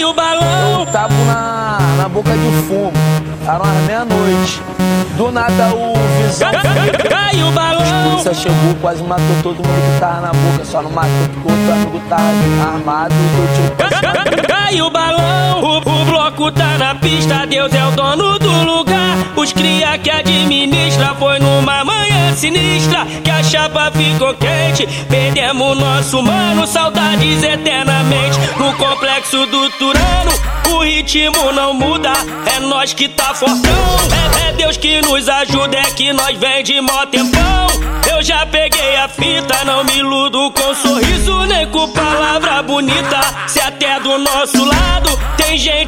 Caiu o balão. Eu tava na, na boca de fumo, era umas meia-noite. Do nada o visão. Caiu o balão. A polícia chegou, quase matou todo mundo que tava na boca. Só não matou porque o outro amigo tava armado e deu tiro. Caiu o balão. O, o bloco tá na pista, Deus é o dono do lugar. Os cria que administra foi numa manhã sinistra que a chapa ficou quente. Perdemos nosso mano, saudades eternamente no complexo do Turano. O ritmo não muda, é nós que tá fortão. É, é Deus que nos ajuda, é que nós vem de mó tempão. Eu já peguei a fita, não me iludo com sorriso nem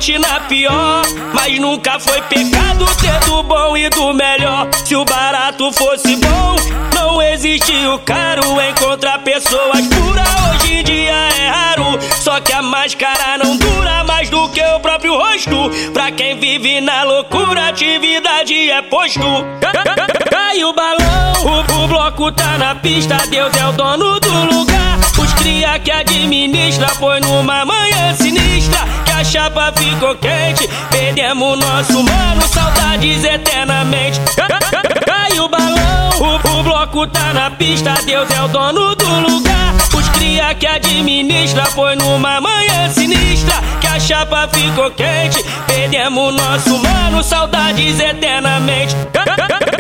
gente na pior, mas nunca foi pecado ter do bom e do melhor. Se o barato fosse bom, não existe o caro. Encontrar pessoas puras hoje em dia é raro. Só que a máscara não dura mais do que o próprio rosto. Pra quem vive na loucura, atividade é posto. Cai o balão, o bloco tá na pista, Deus é o dono do lugar. Os cria que administra foi numa manhã sinistra que a chapa ficou quente. Perdemos nosso mano, saudades eternamente. Cai o balão, o, o bloco tá na pista, Deus é o dono do lugar. Os cria que administra foi numa manhã sinistra que a chapa ficou quente. Perdemos nosso mano, saudades eternamente.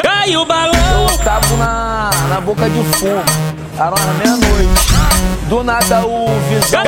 Cai o balão. Eu tava na, na boca de fumo, era umas meia-noite. Do nada o visão.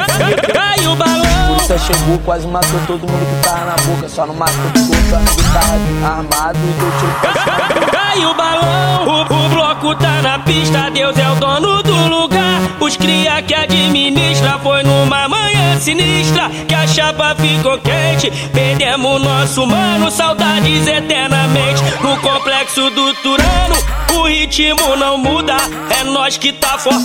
Cai o balão. polícia chegou, quase matou todo mundo que tava na boca. Só não matou porque o outro amigo tava armado e deu tiro. Cai o balão, o, o bloco tá na pista, Deus é o dono do lugar. Os cria que administra foi numa manhã sinistra que a chapa ficou quente. Perdemos nosso mano, saudades eternamente no complexo do Turano. O ritmo não muda, é nós que tá fortão.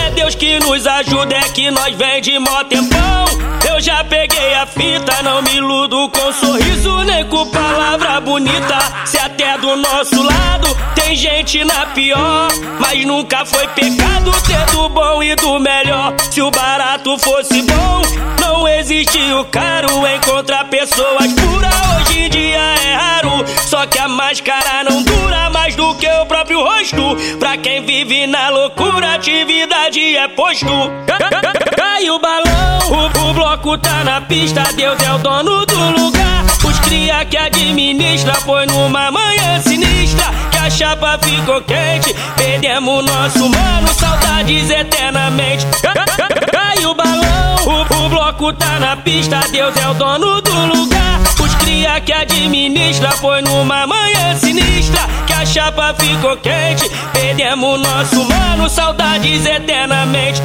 É, é Deus que nos ajuda, é que nós vem de mó tempão. Eu já peguei a fita, não me iludo com sorriso nem com palavra bonita. Se até do nosso lado tem gente na pior, mas nunca foi pecado ter do bom e do melhor. Se o barato fosse existe o caro. Encontrar pessoas puras hoje em dia é raro. Só que a máscara não dura mais do que o próprio rosto. Pra quem vive na loucura, atividade é posto. Cai o balão, o, o bloco tá na pista, Deus é o dono do lugar. Os cria que administra foi numa manhã sinistra que a chapa ficou quente. Perdemos nosso mano, saudades eternamente. Bloco tá na pista, Deus é o dono do lugar. Os cria que administra foi numa manhã sinistra que a chapa ficou quente. Perdemos nosso mano, saudades eternamente.